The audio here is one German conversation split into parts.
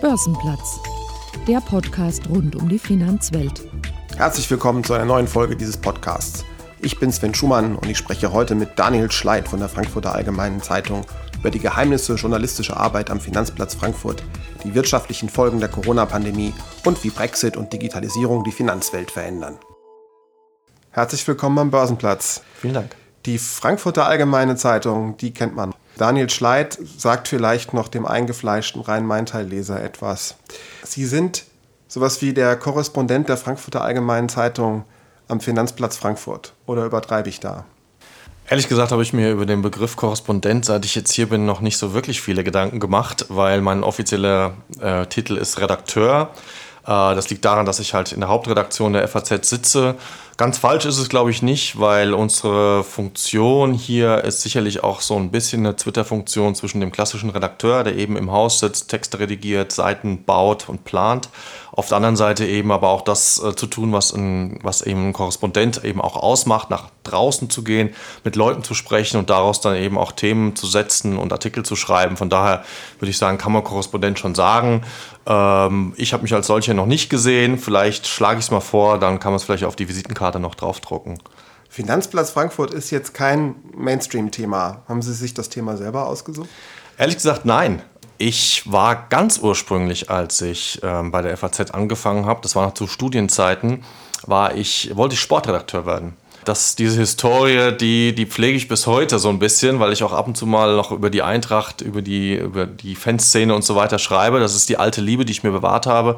Börsenplatz, der Podcast rund um die Finanzwelt. Herzlich willkommen zu einer neuen Folge dieses Podcasts. Ich bin Sven Schumann und ich spreche heute mit Daniel Schleit von der Frankfurter Allgemeinen Zeitung über die Geheimnisse journalistischer Arbeit am Finanzplatz Frankfurt, die wirtschaftlichen Folgen der Corona-Pandemie und wie Brexit und Digitalisierung die Finanzwelt verändern. Herzlich willkommen am Börsenplatz. Vielen Dank. Die Frankfurter Allgemeine Zeitung, die kennt man. Daniel Schleit sagt vielleicht noch dem eingefleischten Rhein-Main-Teil-Leser etwas. Sie sind sowas wie der Korrespondent der Frankfurter Allgemeinen Zeitung am Finanzplatz Frankfurt. Oder übertreibe ich da? Ehrlich gesagt habe ich mir über den Begriff Korrespondent, seit ich jetzt hier bin, noch nicht so wirklich viele Gedanken gemacht, weil mein offizieller äh, Titel ist Redakteur. Äh, das liegt daran, dass ich halt in der Hauptredaktion der FAZ sitze Ganz falsch ist es, glaube ich, nicht, weil unsere Funktion hier ist sicherlich auch so ein bisschen eine Twitter-Funktion zwischen dem klassischen Redakteur, der eben im Haus sitzt, Texte redigiert, Seiten baut und plant. Auf der anderen Seite eben aber auch das äh, zu tun, was, ein, was eben ein Korrespondent eben auch ausmacht, nach draußen zu gehen, mit Leuten zu sprechen und daraus dann eben auch Themen zu setzen und Artikel zu schreiben. Von daher würde ich sagen, kann man Korrespondent schon sagen. Ähm, ich habe mich als solcher noch nicht gesehen. Vielleicht schlage ich es mal vor, dann kann man es vielleicht auf die Visitenkarte noch draufdrucken. Finanzplatz Frankfurt ist jetzt kein Mainstream-Thema. Haben Sie sich das Thema selber ausgesucht? Ehrlich gesagt, nein. Ich war ganz ursprünglich, als ich ähm, bei der FAZ angefangen habe, das war noch zu Studienzeiten, war ich, wollte ich Sportredakteur werden. Das, diese Historie, die, die pflege ich bis heute so ein bisschen, weil ich auch ab und zu mal noch über die Eintracht, über die, über die Fanszene und so weiter schreibe. Das ist die alte Liebe, die ich mir bewahrt habe.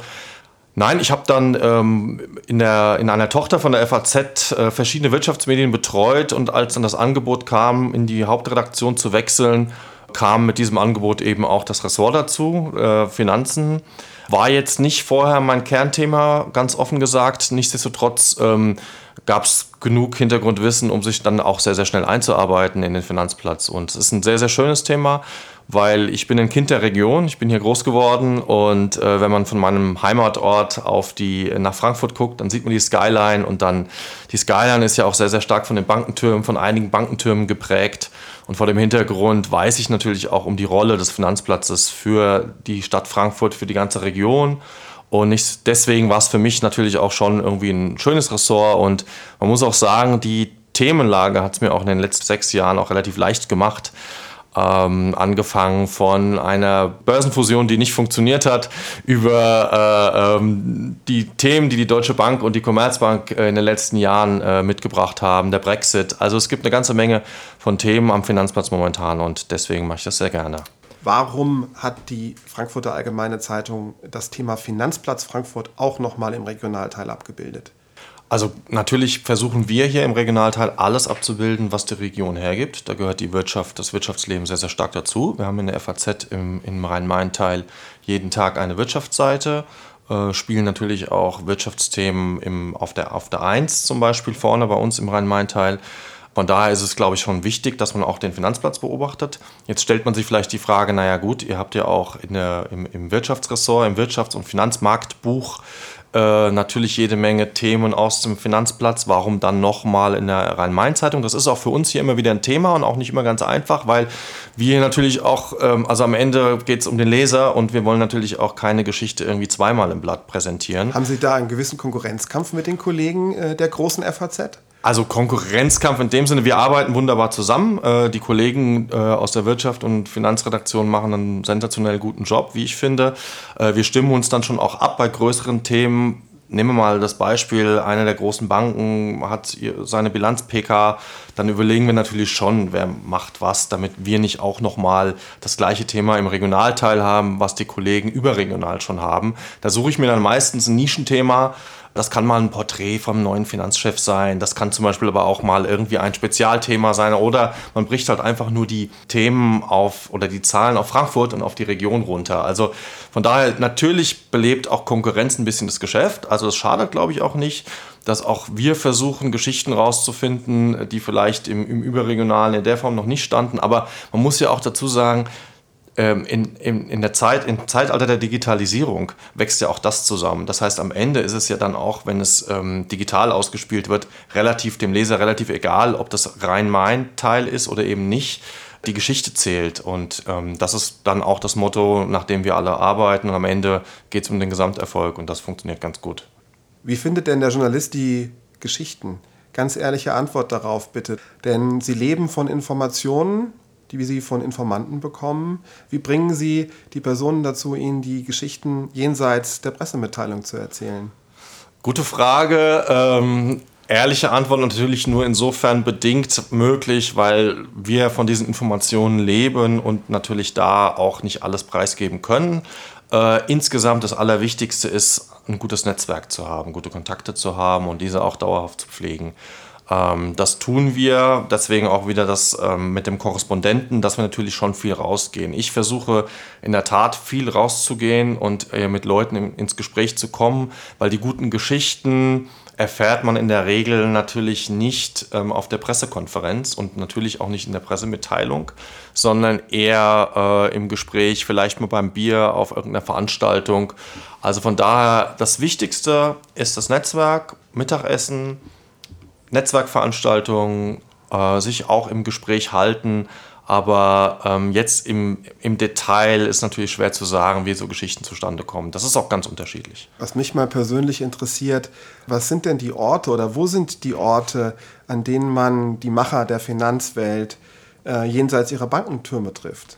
Nein, ich habe dann ähm, in, der, in einer Tochter von der FAZ äh, verschiedene Wirtschaftsmedien betreut und als dann das Angebot kam, in die Hauptredaktion zu wechseln, kam mit diesem Angebot eben auch das Ressort dazu, äh, Finanzen. War jetzt nicht vorher mein Kernthema, ganz offen gesagt. Nichtsdestotrotz ähm, gab es genug Hintergrundwissen, um sich dann auch sehr, sehr schnell einzuarbeiten in den Finanzplatz. Und es ist ein sehr, sehr schönes Thema, weil ich bin ein Kind der Region, ich bin hier groß geworden und äh, wenn man von meinem Heimatort auf die, nach Frankfurt guckt, dann sieht man die Skyline und dann, die Skyline ist ja auch sehr, sehr stark von den Bankentürmen, von einigen Bankentürmen geprägt. Und vor dem Hintergrund weiß ich natürlich auch um die Rolle des Finanzplatzes für die Stadt Frankfurt, für die ganze Region. Und nicht, deswegen war es für mich natürlich auch schon irgendwie ein schönes Ressort. Und man muss auch sagen, die Themenlage hat es mir auch in den letzten sechs Jahren auch relativ leicht gemacht. Ähm, angefangen von einer Börsenfusion, die nicht funktioniert hat, über äh, ähm, die Themen, die die Deutsche Bank und die Commerzbank äh, in den letzten Jahren äh, mitgebracht haben, der Brexit. Also es gibt eine ganze Menge von Themen am Finanzplatz momentan und deswegen mache ich das sehr gerne. Warum hat die Frankfurter Allgemeine Zeitung das Thema Finanzplatz Frankfurt auch nochmal im Regionalteil abgebildet? Also natürlich versuchen wir hier im Regionalteil alles abzubilden, was die Region hergibt. Da gehört die Wirtschaft, das Wirtschaftsleben sehr, sehr stark dazu. Wir haben in der FAZ im, im Rhein-Main-Teil jeden Tag eine Wirtschaftsseite, äh, spielen natürlich auch Wirtschaftsthemen im, auf, der, auf der 1 zum Beispiel vorne bei uns im Rhein-Main-Teil. Von daher ist es, glaube ich, schon wichtig, dass man auch den Finanzplatz beobachtet. Jetzt stellt man sich vielleicht die Frage, naja gut, ihr habt ja auch der, im, im Wirtschaftsressort, im Wirtschafts- und Finanzmarktbuch äh, natürlich jede Menge Themen aus dem Finanzplatz. Warum dann nochmal in der Rhein-Main-Zeitung? Das ist auch für uns hier immer wieder ein Thema und auch nicht immer ganz einfach, weil wir natürlich auch, ähm, also am Ende geht es um den Leser und wir wollen natürlich auch keine Geschichte irgendwie zweimal im Blatt präsentieren. Haben Sie da einen gewissen Konkurrenzkampf mit den Kollegen äh, der großen FAZ? Also Konkurrenzkampf in dem Sinne, wir arbeiten wunderbar zusammen. Äh, die Kollegen äh, aus der Wirtschaft und Finanzredaktion machen einen sensationell guten Job, wie ich finde. Äh, wir stimmen uns dann schon auch ab bei größeren Themen. Nehmen wir mal das Beispiel, eine der großen Banken hat seine Bilanz-PK, dann überlegen wir natürlich schon, wer macht was, damit wir nicht auch nochmal das gleiche Thema im Regionalteil haben, was die Kollegen überregional schon haben. Da suche ich mir dann meistens ein Nischenthema, das kann mal ein Porträt vom neuen Finanzchef sein. Das kann zum Beispiel aber auch mal irgendwie ein Spezialthema sein. Oder man bricht halt einfach nur die Themen auf oder die Zahlen auf Frankfurt und auf die Region runter. Also von daher natürlich belebt auch Konkurrenz ein bisschen das Geschäft. Also das schadet, glaube ich, auch nicht dass auch wir versuchen, Geschichten rauszufinden, die vielleicht im, im Überregionalen in der Form noch nicht standen. Aber man muss ja auch dazu sagen, in, in, in der Zeit, im Zeitalter der Digitalisierung wächst ja auch das zusammen. Das heißt, am Ende ist es ja dann auch, wenn es ähm, digital ausgespielt wird, relativ dem Leser relativ egal, ob das rein mein Teil ist oder eben nicht. die Geschichte zählt. Und ähm, das ist dann auch das Motto, nach dem wir alle arbeiten. Und am Ende geht es um den Gesamterfolg und das funktioniert ganz gut. Wie findet denn der Journalist die Geschichten? Ganz ehrliche Antwort darauf bitte. Denn Sie leben von Informationen, die Sie von Informanten bekommen. Wie bringen Sie die Personen dazu, Ihnen die Geschichten jenseits der Pressemitteilung zu erzählen? Gute Frage. Ähm, ehrliche Antwort natürlich nur insofern bedingt möglich, weil wir von diesen Informationen leben und natürlich da auch nicht alles preisgeben können. Äh, insgesamt das Allerwichtigste ist, ein gutes Netzwerk zu haben, gute Kontakte zu haben und diese auch dauerhaft zu pflegen. Ähm, das tun wir, deswegen auch wieder das ähm, mit dem Korrespondenten, dass wir natürlich schon viel rausgehen. Ich versuche in der Tat viel rauszugehen und äh, mit Leuten in, ins Gespräch zu kommen, weil die guten Geschichten erfährt man in der Regel natürlich nicht ähm, auf der Pressekonferenz und natürlich auch nicht in der Pressemitteilung, sondern eher äh, im Gespräch, vielleicht mal beim Bier auf irgendeiner Veranstaltung. Also von daher, das Wichtigste ist das Netzwerk, Mittagessen, Netzwerkveranstaltungen, äh, sich auch im Gespräch halten. Aber ähm, jetzt im, im Detail ist natürlich schwer zu sagen, wie so Geschichten zustande kommen. Das ist auch ganz unterschiedlich. Was mich mal persönlich interessiert, was sind denn die Orte oder wo sind die Orte, an denen man die Macher der Finanzwelt äh, jenseits ihrer Bankentürme trifft?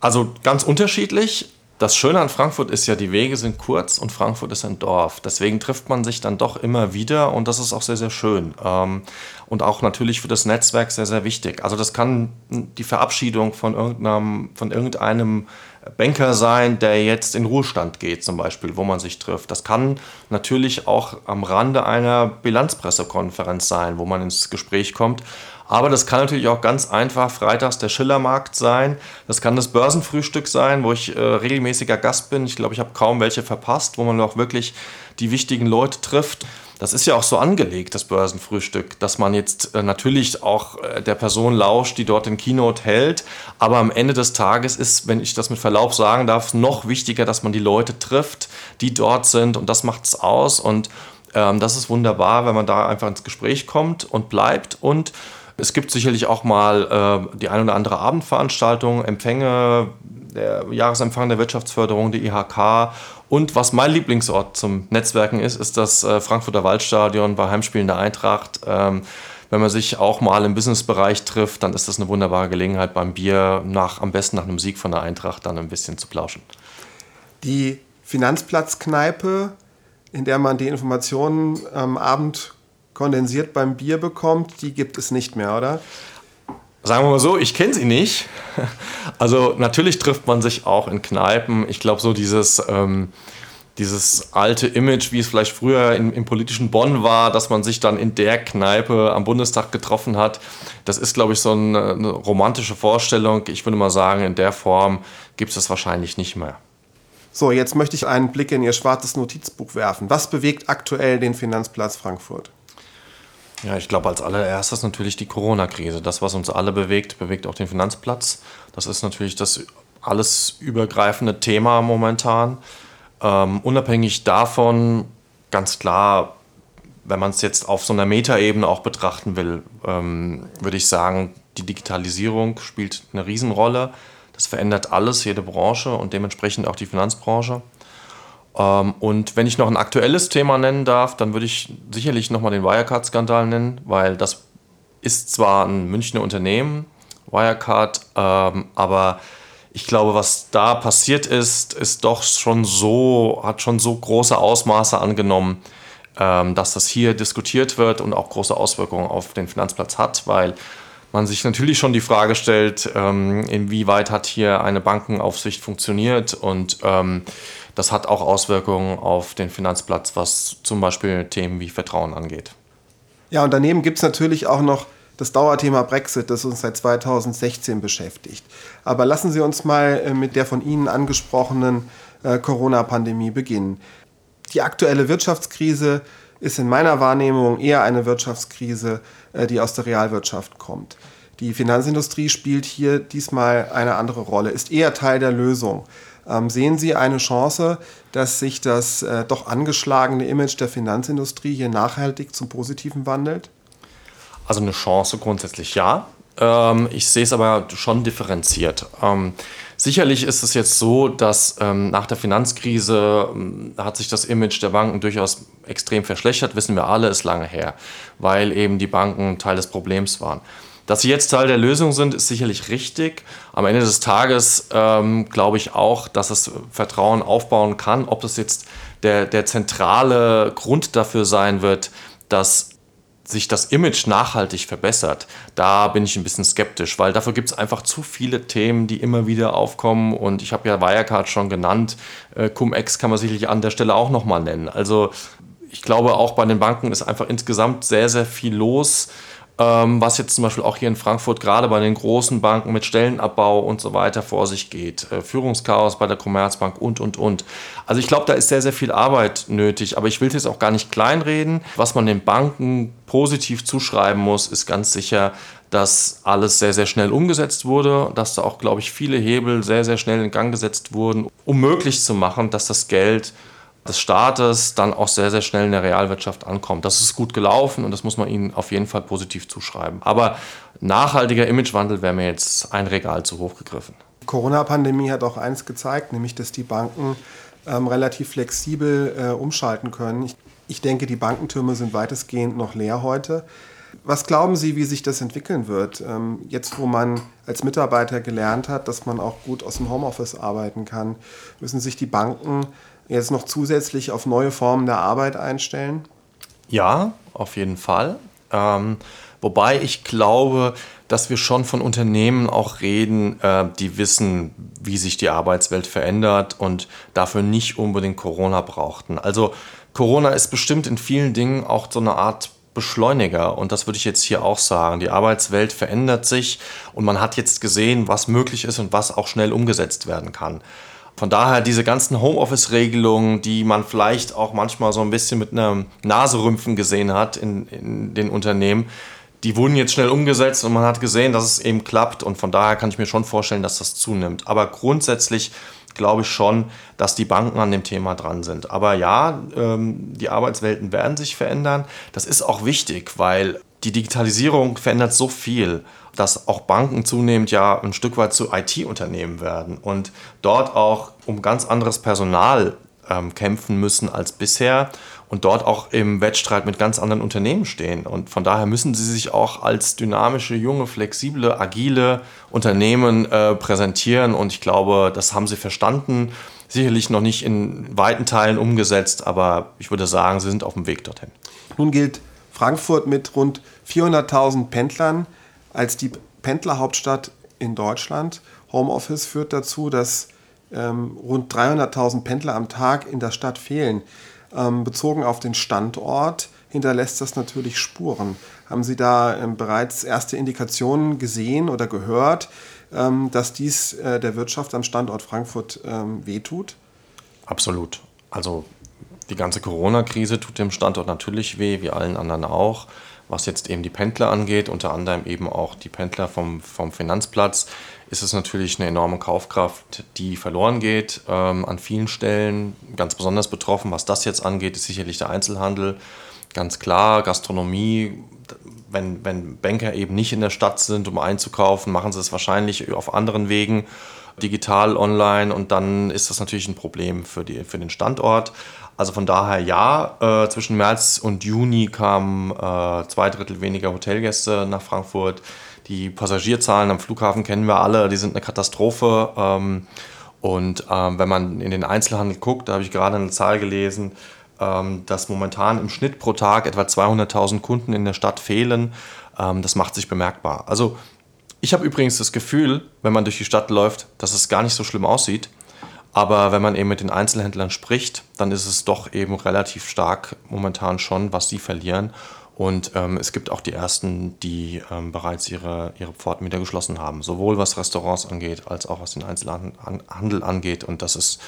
Also ganz unterschiedlich. Das Schöne an Frankfurt ist ja, die Wege sind kurz und Frankfurt ist ein Dorf. Deswegen trifft man sich dann doch immer wieder und das ist auch sehr, sehr schön. Ähm, und auch natürlich für das Netzwerk sehr, sehr wichtig. Also das kann die Verabschiedung von irgendeinem, von irgendeinem Banker sein, der jetzt in Ruhestand geht zum Beispiel, wo man sich trifft. Das kann natürlich auch am Rande einer Bilanzpressekonferenz sein, wo man ins Gespräch kommt. Aber das kann natürlich auch ganz einfach freitags der Schillermarkt sein. Das kann das Börsenfrühstück sein, wo ich äh, regelmäßiger Gast bin. Ich glaube, ich habe kaum welche verpasst, wo man auch wirklich die wichtigen Leute trifft. Das ist ja auch so angelegt, das Börsenfrühstück, dass man jetzt äh, natürlich auch äh, der Person lauscht, die dort den Keynote hält. Aber am Ende des Tages ist, wenn ich das mit Verlaub sagen darf, noch wichtiger, dass man die Leute trifft, die dort sind. Und das macht es aus. Und ähm, das ist wunderbar, wenn man da einfach ins Gespräch kommt und bleibt. Und es gibt sicherlich auch mal äh, die ein oder andere Abendveranstaltung, Empfänge, der Jahresempfang der Wirtschaftsförderung, die IHK. Und was mein Lieblingsort zum Netzwerken ist, ist das äh, Frankfurter Waldstadion bei Heimspielen der Eintracht. Ähm, wenn man sich auch mal im Businessbereich trifft, dann ist das eine wunderbare Gelegenheit, beim Bier nach, am besten nach einem Sieg von der Eintracht dann ein bisschen zu plauschen. Die Finanzplatzkneipe, in der man die Informationen am Abend kondensiert beim Bier bekommt, die gibt es nicht mehr, oder? Sagen wir mal so, ich kenne sie nicht. Also natürlich trifft man sich auch in Kneipen. Ich glaube, so dieses, ähm, dieses alte Image, wie es vielleicht früher in, im politischen Bonn war, dass man sich dann in der Kneipe am Bundestag getroffen hat, das ist, glaube ich, so eine, eine romantische Vorstellung. Ich würde mal sagen, in der Form gibt es das wahrscheinlich nicht mehr. So, jetzt möchte ich einen Blick in Ihr schwarzes Notizbuch werfen. Was bewegt aktuell den Finanzplatz Frankfurt? Ja, ich glaube, als allererstes natürlich die Corona-Krise. Das, was uns alle bewegt, bewegt auch den Finanzplatz. Das ist natürlich das alles übergreifende Thema momentan. Ähm, unabhängig davon, ganz klar, wenn man es jetzt auf so einer Metaebene auch betrachten will, ähm, würde ich sagen, die Digitalisierung spielt eine Riesenrolle. Das verändert alles, jede Branche und dementsprechend auch die Finanzbranche. Ähm, und wenn ich noch ein aktuelles Thema nennen darf, dann würde ich sicherlich nochmal den Wirecard-Skandal nennen, weil das ist zwar ein Münchner Unternehmen, Wirecard, ähm, aber ich glaube, was da passiert ist, ist doch schon so, hat schon so große Ausmaße angenommen, ähm, dass das hier diskutiert wird und auch große Auswirkungen auf den Finanzplatz hat, weil man sich natürlich schon die Frage stellt, inwieweit hat hier eine Bankenaufsicht funktioniert und das hat auch Auswirkungen auf den Finanzplatz, was zum Beispiel Themen wie Vertrauen angeht. Ja, und daneben gibt es natürlich auch noch das Dauerthema Brexit, das uns seit 2016 beschäftigt. Aber lassen Sie uns mal äh, mit der von Ihnen angesprochenen äh, Corona-Pandemie beginnen. Die aktuelle Wirtschaftskrise ist in meiner Wahrnehmung eher eine Wirtschaftskrise, äh, die aus der Realwirtschaft kommt. Die Finanzindustrie spielt hier diesmal eine andere Rolle, ist eher Teil der Lösung. Ähm, sehen Sie eine Chance, dass sich das äh, doch angeschlagene Image der Finanzindustrie hier nachhaltig zum Positiven wandelt? Also eine Chance grundsätzlich ja. Ähm, ich sehe es aber schon differenziert. Ähm, sicherlich ist es jetzt so, dass ähm, nach der Finanzkrise ähm, hat sich das Image der Banken durchaus extrem verschlechtert, wissen wir alle, ist lange her, weil eben die Banken Teil des Problems waren. Dass sie jetzt Teil der Lösung sind, ist sicherlich richtig. Am Ende des Tages ähm, glaube ich auch, dass es Vertrauen aufbauen kann. Ob das jetzt der, der zentrale Grund dafür sein wird, dass sich das Image nachhaltig verbessert, da bin ich ein bisschen skeptisch, weil dafür gibt es einfach zu viele Themen, die immer wieder aufkommen. Und ich habe ja Wirecard schon genannt. Äh, Cum-Ex kann man sicherlich an der Stelle auch nochmal nennen. Also ich glaube, auch bei den Banken ist einfach insgesamt sehr, sehr viel los ähm, was jetzt zum Beispiel auch hier in Frankfurt gerade bei den großen Banken mit Stellenabbau und so weiter vor sich geht. Äh, Führungschaos bei der Commerzbank und, und, und. Also ich glaube, da ist sehr, sehr viel Arbeit nötig, aber ich will jetzt auch gar nicht kleinreden. Was man den Banken positiv zuschreiben muss, ist ganz sicher, dass alles sehr, sehr schnell umgesetzt wurde, dass da auch, glaube ich, viele Hebel sehr, sehr schnell in Gang gesetzt wurden, um möglich zu machen, dass das Geld des Staates dann auch sehr, sehr schnell in der Realwirtschaft ankommt. Das ist gut gelaufen und das muss man ihnen auf jeden Fall positiv zuschreiben. Aber nachhaltiger Imagewandel wäre mir jetzt ein Regal zu hoch gegriffen. Die Corona-Pandemie hat auch eins gezeigt, nämlich dass die Banken ähm, relativ flexibel äh, umschalten können. Ich, ich denke, die Bankentürme sind weitestgehend noch leer heute. Was glauben Sie, wie sich das entwickeln wird? Ähm, jetzt, wo man als Mitarbeiter gelernt hat, dass man auch gut aus dem Homeoffice arbeiten kann, müssen sich die Banken jetzt noch zusätzlich auf neue Formen der Arbeit einstellen? Ja, auf jeden Fall. Ähm, wobei ich glaube, dass wir schon von Unternehmen auch reden, äh, die wissen, wie sich die Arbeitswelt verändert und dafür nicht unbedingt Corona brauchten. Also Corona ist bestimmt in vielen Dingen auch so eine Art Beschleuniger und das würde ich jetzt hier auch sagen. Die Arbeitswelt verändert sich und man hat jetzt gesehen, was möglich ist und was auch schnell umgesetzt werden kann. Von daher diese ganzen Homeoffice-Regelungen, die man vielleicht auch manchmal so ein bisschen mit einem Naserümpfen gesehen hat in, in den Unternehmen, die wurden jetzt schnell umgesetzt und man hat gesehen, dass es eben klappt. Und von daher kann ich mir schon vorstellen, dass das zunimmt. Aber grundsätzlich glaube ich schon, dass die Banken an dem Thema dran sind. Aber ja, ähm, die Arbeitswelten werden sich verändern. Das ist auch wichtig, weil die Digitalisierung verändert so viel dass auch Banken zunehmend ja ein Stück weit zu IT-Unternehmen werden und dort auch um ganz anderes Personal ähm, kämpfen müssen als bisher und dort auch im Wettstreit mit ganz anderen Unternehmen stehen. Und von daher müssen sie sich auch als dynamische, junge, flexible, agile Unternehmen äh, präsentieren. Und ich glaube, das haben sie verstanden. Sicherlich noch nicht in weiten Teilen umgesetzt, aber ich würde sagen, sie sind auf dem Weg dorthin. Nun gilt Frankfurt mit rund 400.000 Pendlern als die Pendlerhauptstadt in Deutschland. Homeoffice führt dazu, dass ähm, rund 300.000 Pendler am Tag in der Stadt fehlen. Ähm, bezogen auf den Standort hinterlässt das natürlich Spuren. Haben Sie da ähm, bereits erste Indikationen gesehen oder gehört, ähm, dass dies äh, der Wirtschaft am Standort Frankfurt ähm, wehtut? Absolut. Also die ganze Corona-Krise tut dem Standort natürlich weh, wie allen anderen auch was jetzt eben die Pendler angeht, unter anderem eben auch die Pendler vom, vom Finanzplatz, ist es natürlich eine enorme Kaufkraft, die verloren geht ähm, an vielen Stellen. Ganz besonders betroffen, was das jetzt angeht, ist sicherlich der Einzelhandel. Ganz klar, Gastronomie, wenn, wenn Banker eben nicht in der Stadt sind, um einzukaufen, machen sie es wahrscheinlich auf anderen Wegen, digital, online und dann ist das natürlich ein Problem für, die, für den Standort. Also von daher ja, äh, zwischen März und Juni kamen äh, zwei Drittel weniger Hotelgäste nach Frankfurt. Die Passagierzahlen am Flughafen kennen wir alle, die sind eine Katastrophe. Ähm, und ähm, wenn man in den Einzelhandel guckt, da habe ich gerade eine Zahl gelesen, ähm, dass momentan im Schnitt pro Tag etwa 200.000 Kunden in der Stadt fehlen. Ähm, das macht sich bemerkbar. Also ich habe übrigens das Gefühl, wenn man durch die Stadt läuft, dass es gar nicht so schlimm aussieht. Aber wenn man eben mit den Einzelhändlern spricht, dann ist es doch eben relativ stark momentan schon, was sie verlieren. Und ähm, es gibt auch die ersten, die ähm, bereits ihre, ihre Pforten wieder geschlossen haben, sowohl was Restaurants angeht, als auch was den Einzelhandel angeht. Und das ist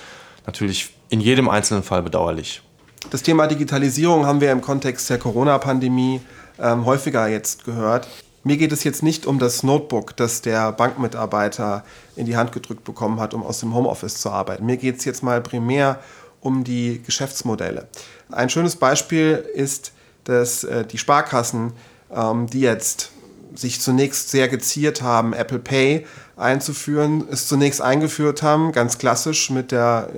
natürlich in jedem einzelnen Fall bedauerlich. Das Thema Digitalisierung haben wir im Kontext der Corona-Pandemie ähm, häufiger jetzt gehört. Mir geht es jetzt nicht um das Notebook, das der Bankmitarbeiter in die Hand gedrückt bekommen hat, um aus dem Homeoffice zu arbeiten. Mir geht es jetzt mal primär um die Geschäftsmodelle. Ein schönes Beispiel ist, dass äh, die Sparkassen, ähm, die jetzt sich zunächst sehr geziert haben, Apple Pay einzuführen, es zunächst eingeführt haben, ganz klassisch mit der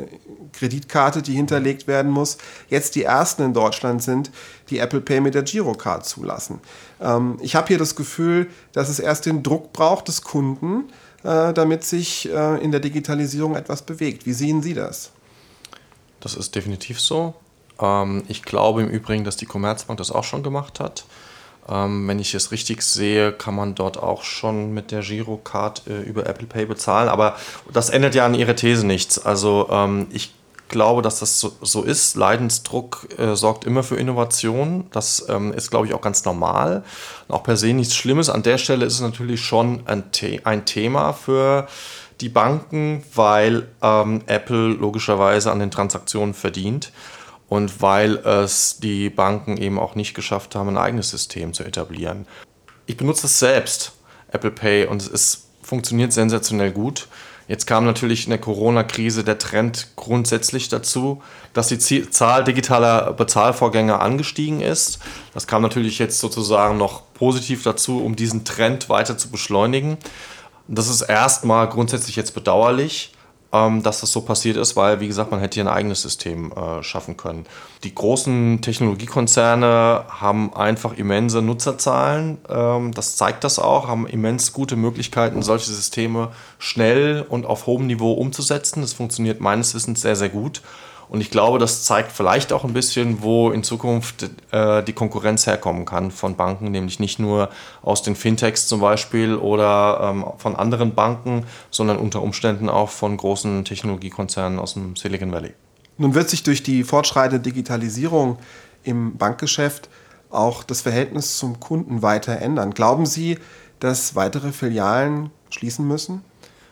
Kreditkarte, die hinterlegt werden muss, jetzt die ersten in Deutschland sind, die Apple Pay mit der Girocard zulassen. Ähm, ich habe hier das Gefühl, dass es erst den Druck braucht des Kunden, äh, damit sich äh, in der Digitalisierung etwas bewegt. Wie sehen Sie das? Das ist definitiv so. Ähm, ich glaube im Übrigen, dass die Commerzbank das auch schon gemacht hat. Ähm, wenn ich es richtig sehe, kann man dort auch schon mit der Girocard äh, über Apple Pay bezahlen. Aber das ändert ja an Ihrer These nichts. Also ähm, ich glaube, dass das so, so ist. Leidensdruck äh, sorgt immer für Innovation. Das ähm, ist, glaube ich, auch ganz normal. auch per se nichts Schlimmes. An der Stelle ist es natürlich schon ein, The ein Thema für die Banken, weil ähm, Apple logischerweise an den Transaktionen verdient und weil es die Banken eben auch nicht geschafft haben, ein eigenes System zu etablieren. Ich benutze es selbst, Apple Pay, und es funktioniert sensationell gut. Jetzt kam natürlich in der Corona-Krise der Trend grundsätzlich dazu, dass die Zahl digitaler Bezahlvorgänge angestiegen ist. Das kam natürlich jetzt sozusagen noch positiv dazu, um diesen Trend weiter zu beschleunigen. Das ist erstmal grundsätzlich jetzt bedauerlich dass das so passiert ist, weil, wie gesagt, man hätte hier ein eigenes System äh, schaffen können. Die großen Technologiekonzerne haben einfach immense Nutzerzahlen. Ähm, das zeigt das auch, haben immens gute Möglichkeiten, solche Systeme schnell und auf hohem Niveau umzusetzen. Das funktioniert meines Wissens sehr, sehr gut. Und ich glaube, das zeigt vielleicht auch ein bisschen, wo in Zukunft äh, die Konkurrenz herkommen kann von Banken, nämlich nicht nur aus den Fintechs zum Beispiel oder ähm, von anderen Banken, sondern unter Umständen auch von großen Technologiekonzernen aus dem Silicon Valley. Nun wird sich durch die fortschreitende Digitalisierung im Bankgeschäft auch das Verhältnis zum Kunden weiter ändern. Glauben Sie, dass weitere Filialen schließen müssen?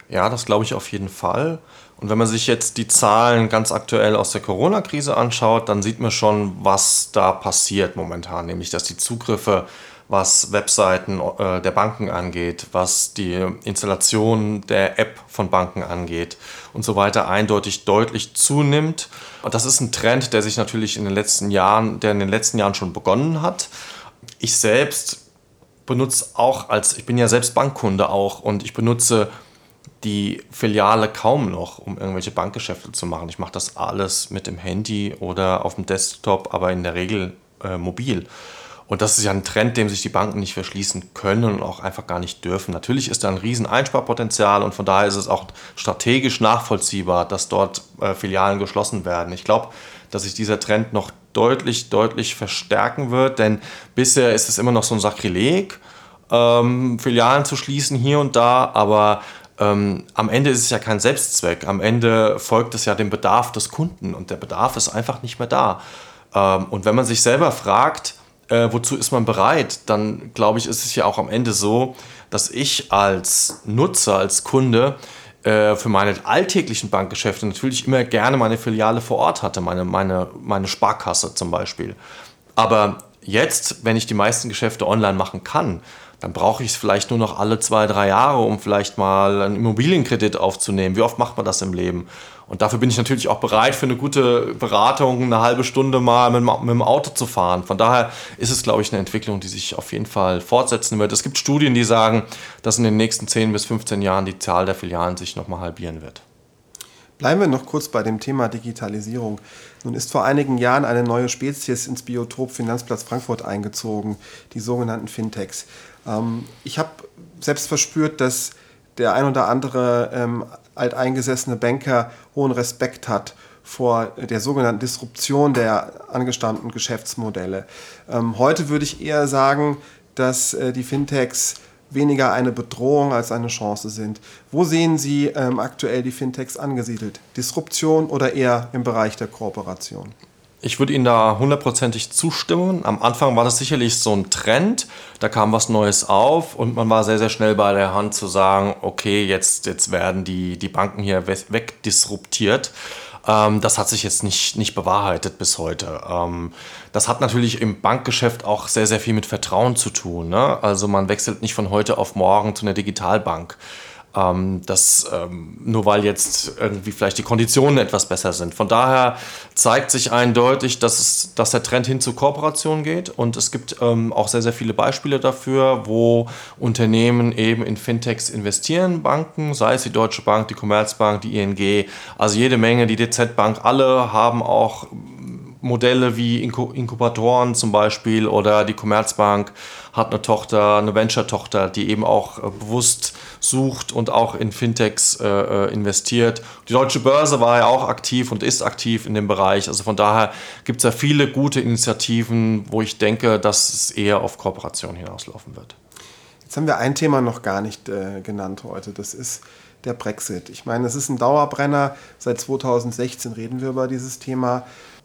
Ja, das glaube ich auf jeden Fall. Und wenn man sich jetzt die Zahlen ganz aktuell aus der Corona-Krise anschaut, dann sieht man schon, was da passiert momentan, nämlich dass die Zugriffe, was Webseiten äh, der Banken angeht, was die Installation der App von Banken angeht und so weiter, eindeutig deutlich zunimmt. Und das ist ein Trend, der sich natürlich in den letzten Jahren, der in den letzten Jahren schon begonnen hat. Ich selbst benutze auch als, ich bin ja selbst Bankkunde auch und ich benutze die Filiale kaum noch, um irgendwelche Bankgeschäfte zu machen. Ich mache das alles mit dem Handy oder auf dem Desktop, aber in der Regel äh, mobil. Und das ist ja ein Trend, dem sich die Banken nicht verschließen können und auch einfach gar nicht dürfen. Natürlich ist da ein riesen Einsparpotenzial und von daher ist es auch strategisch nachvollziehbar, dass dort äh, Filialen geschlossen werden. Ich glaube, dass sich dieser Trend noch deutlich, deutlich verstärken wird, denn bisher ist es immer noch so ein Sakrileg, ähm, Filialen zu schließen hier und da, aber ähm, am Ende ist es ja kein Selbstzweck. Am Ende folgt es ja dem Bedarf des Kunden und der Bedarf ist einfach nicht mehr da. Ähm, und wenn man sich selber fragt, äh, wozu ist man bereit, dann glaube ich, ist es ja auch am Ende so, dass ich als Nutzer, als Kunde äh, für meine alltäglichen Bankgeschäfte natürlich immer gerne meine Filiale vor Ort hatte, meine, meine, meine Sparkasse zum Beispiel. Aber jetzt, wenn ich die meisten Geschäfte online machen kann, dann brauche ich es vielleicht nur noch alle zwei, drei Jahre, um vielleicht mal einen Immobilienkredit aufzunehmen. Wie oft macht man das im Leben? Und dafür bin ich natürlich auch bereit, für eine gute Beratung eine halbe Stunde mal mit, mit dem Auto zu fahren. Von daher ist es, glaube ich, eine Entwicklung, die sich auf jeden Fall fortsetzen wird. Es gibt Studien, die sagen, dass in den nächsten 10 bis 15 Jahren die Zahl der Filialen sich nochmal halbieren wird. Bleiben wir noch kurz bei dem Thema Digitalisierung. Nun ist vor einigen Jahren eine neue Spezies ins Biotop Finanzplatz Frankfurt eingezogen, die sogenannten Fintechs. Ähm, ich habe selbst verspürt, dass der ein oder andere ähm, alteingesessene Banker hohen Respekt hat vor der sogenannten Disruption der angestammten Geschäftsmodelle. Ähm, heute würde ich eher sagen, dass äh, die Fintechs weniger eine Bedrohung als eine Chance sind. Wo sehen Sie ähm, aktuell die Fintechs angesiedelt? Disruption oder eher im Bereich der Kooperation? Ich würde Ihnen da hundertprozentig zustimmen. Am Anfang war das sicherlich so ein Trend. Da kam was Neues auf und man war sehr, sehr schnell bei der Hand zu sagen, okay, jetzt, jetzt werden die, die Banken hier wegdisruptiert. Ähm, das hat sich jetzt nicht, nicht bewahrheitet bis heute. Ähm, das hat natürlich im Bankgeschäft auch sehr, sehr viel mit Vertrauen zu tun. Ne? Also man wechselt nicht von heute auf morgen zu einer Digitalbank. Ähm, das, ähm, nur weil jetzt irgendwie vielleicht die Konditionen etwas besser sind. Von daher zeigt sich eindeutig, dass, es, dass der Trend hin zu Kooperation geht und es gibt ähm, auch sehr, sehr viele Beispiele dafür, wo Unternehmen eben in Fintechs investieren, Banken, sei es die Deutsche Bank, die Commerzbank, die ING, also jede Menge, die DZ Bank, alle haben auch Modelle wie Inkubatoren zum Beispiel oder die Commerzbank hat eine Tochter, eine Venture-Tochter, die eben auch äh, bewusst sucht und auch in Fintechs äh, äh, investiert. Die Deutsche Börse war ja auch aktiv und ist aktiv in dem Bereich. Also von daher gibt es ja viele gute Initiativen, wo ich denke, dass es eher auf Kooperation hinauslaufen wird. Jetzt haben wir ein Thema noch gar nicht äh, genannt heute. Das ist der Brexit. Ich meine, es ist ein Dauerbrenner. Seit 2016 reden wir über dieses Thema.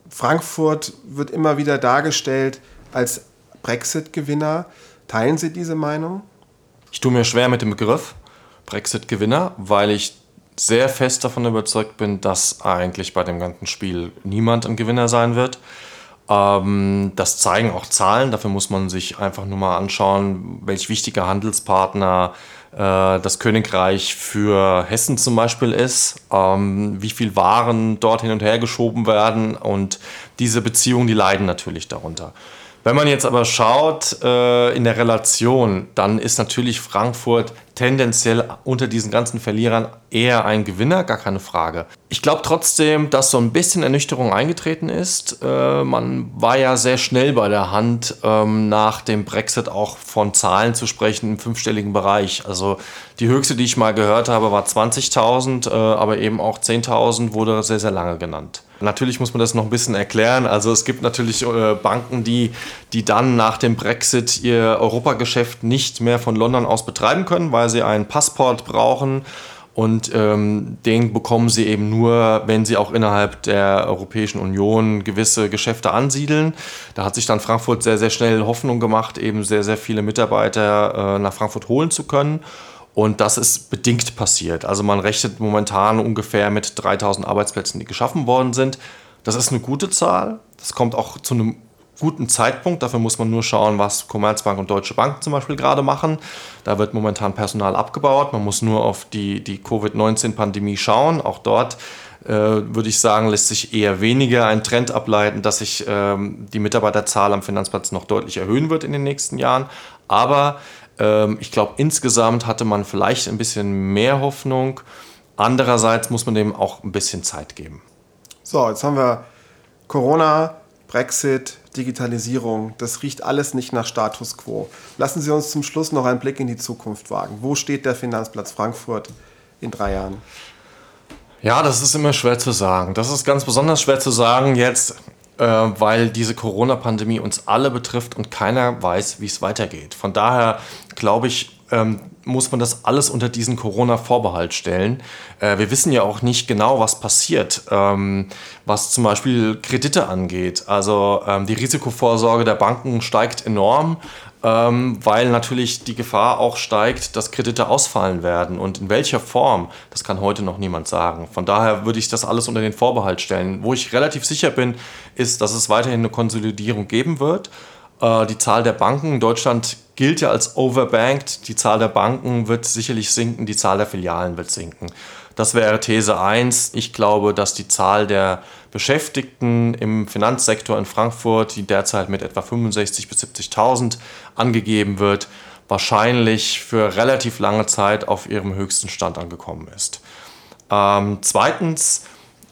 Frankfurt wird immer wieder dargestellt als Brexit-Gewinner. Teilen Sie diese Meinung? Ich tue mir schwer mit dem Begriff Brexit-Gewinner, weil ich sehr fest davon überzeugt bin, dass eigentlich bei dem ganzen Spiel niemand ein Gewinner sein wird. Ähm, das zeigen auch Zahlen. Dafür muss man sich einfach nur mal anschauen, welch wichtiger Handelspartner äh, das Königreich für Hessen zum Beispiel ist, ähm, wie viel Waren dort hin und her geschoben werden und diese Beziehungen, die leiden natürlich darunter. Wenn man jetzt aber schaut äh, in der Relation, dann ist natürlich Frankfurt tendenziell unter diesen ganzen Verlierern eher ein Gewinner, gar keine Frage. Ich glaube trotzdem, dass so ein bisschen Ernüchterung eingetreten ist. Äh, man war ja sehr schnell bei der Hand, ähm, nach dem Brexit auch von Zahlen zu sprechen im fünfstelligen Bereich. Also die höchste, die ich mal gehört habe, war 20.000, äh, aber eben auch 10.000 wurde sehr, sehr lange genannt. Natürlich muss man das noch ein bisschen erklären. Also es gibt natürlich äh, Banken, die, die dann nach dem Brexit ihr Europageschäft nicht mehr von London aus betreiben können, weil sie einen Passport brauchen. Und ähm, den bekommen sie eben nur, wenn sie auch innerhalb der Europäischen Union gewisse Geschäfte ansiedeln. Da hat sich dann Frankfurt sehr, sehr schnell Hoffnung gemacht, eben sehr, sehr viele Mitarbeiter äh, nach Frankfurt holen zu können. Und das ist bedingt passiert. Also man rechnet momentan ungefähr mit 3000 Arbeitsplätzen, die geschaffen worden sind. Das ist eine gute Zahl. Das kommt auch zu einem guten Zeitpunkt. Dafür muss man nur schauen, was Commerzbank und Deutsche Bank zum Beispiel gerade machen. Da wird momentan Personal abgebaut. Man muss nur auf die, die Covid-19-Pandemie schauen. Auch dort äh, würde ich sagen, lässt sich eher weniger ein Trend ableiten, dass sich ähm, die Mitarbeiterzahl am Finanzplatz noch deutlich erhöhen wird in den nächsten Jahren. Aber ich glaube, insgesamt hatte man vielleicht ein bisschen mehr Hoffnung. Andererseits muss man dem auch ein bisschen Zeit geben. So, jetzt haben wir Corona, Brexit, Digitalisierung. Das riecht alles nicht nach Status quo. Lassen Sie uns zum Schluss noch einen Blick in die Zukunft wagen. Wo steht der Finanzplatz Frankfurt in drei Jahren? Ja, das ist immer schwer zu sagen. Das ist ganz besonders schwer zu sagen jetzt äh, weil diese Corona-Pandemie uns alle betrifft und keiner weiß, wie es weitergeht. Von daher glaube ich, ähm, muss man das alles unter diesen Corona-Vorbehalt stellen. Äh, wir wissen ja auch nicht genau, was passiert, ähm, was zum Beispiel Kredite angeht. Also ähm, die Risikovorsorge der Banken steigt enorm ähm, weil natürlich die Gefahr auch steigt, dass Kredite ausfallen werden. Und in welcher Form, das kann heute noch niemand sagen. Von daher würde ich das alles unter den Vorbehalt stellen. Wo ich relativ sicher bin, ist, dass es weiterhin eine Konsolidierung geben wird. Äh, die Zahl der Banken in Deutschland gilt ja als overbanked. Die Zahl der Banken wird sicherlich sinken, die Zahl der Filialen wird sinken. Das wäre These 1. Ich glaube, dass die Zahl der Beschäftigten im Finanzsektor in Frankfurt, die derzeit mit etwa 65.000 bis 70.000 angegeben wird, wahrscheinlich für relativ lange Zeit auf ihrem höchsten Stand angekommen ist. Ähm, zweitens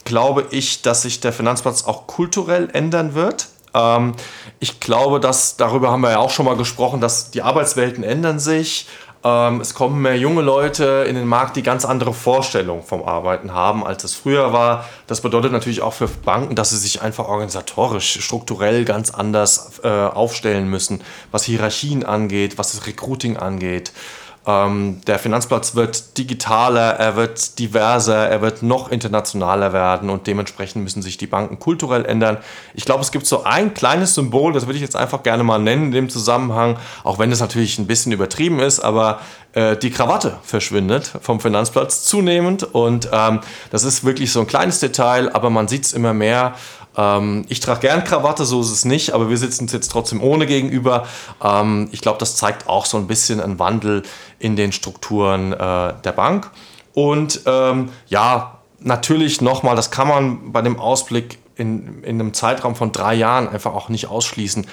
glaube ich, dass sich der Finanzplatz auch kulturell ändern wird. Ähm, ich glaube, dass darüber haben wir ja auch schon mal gesprochen, dass die Arbeitswelten ändern sich. Ähm, es kommen mehr junge Leute in den Markt, die ganz andere Vorstellungen vom Arbeiten haben, als es früher war. Das bedeutet natürlich auch für Banken, dass sie sich einfach organisatorisch, strukturell ganz anders äh, aufstellen müssen, was Hierarchien angeht, was das Recruiting angeht. Ähm, der Finanzplatz wird digitaler, er wird diverser, er wird noch internationaler werden und dementsprechend müssen sich die Banken kulturell ändern. Ich glaube, es gibt so ein kleines Symbol, das würde ich jetzt einfach gerne mal nennen in dem Zusammenhang, auch wenn es natürlich ein bisschen übertrieben ist, aber äh, die Krawatte verschwindet vom Finanzplatz zunehmend und ähm, das ist wirklich so ein kleines Detail, aber man sieht es immer mehr. Ähm, ich trage gern Krawatte, so ist es nicht, aber wir sitzen uns jetzt trotzdem ohne gegenüber. Ähm, ich glaube, das zeigt auch so ein bisschen einen Wandel in den Strukturen äh, der Bank. Und ähm, ja, natürlich nochmal, das kann man bei dem Ausblick in, in einem Zeitraum von drei Jahren einfach auch nicht ausschließen.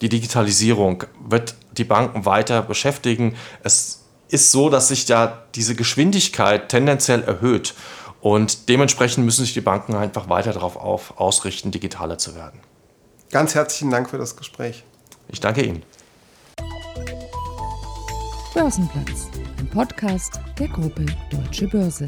Die Digitalisierung wird die Banken weiter beschäftigen. Es ist so, dass sich da diese Geschwindigkeit tendenziell erhöht. Und dementsprechend müssen sich die Banken einfach weiter darauf auf, ausrichten, digitaler zu werden. Ganz herzlichen Dank für das Gespräch. Ich danke Ihnen. Börsenplatz, ein Podcast der Gruppe Deutsche Börse.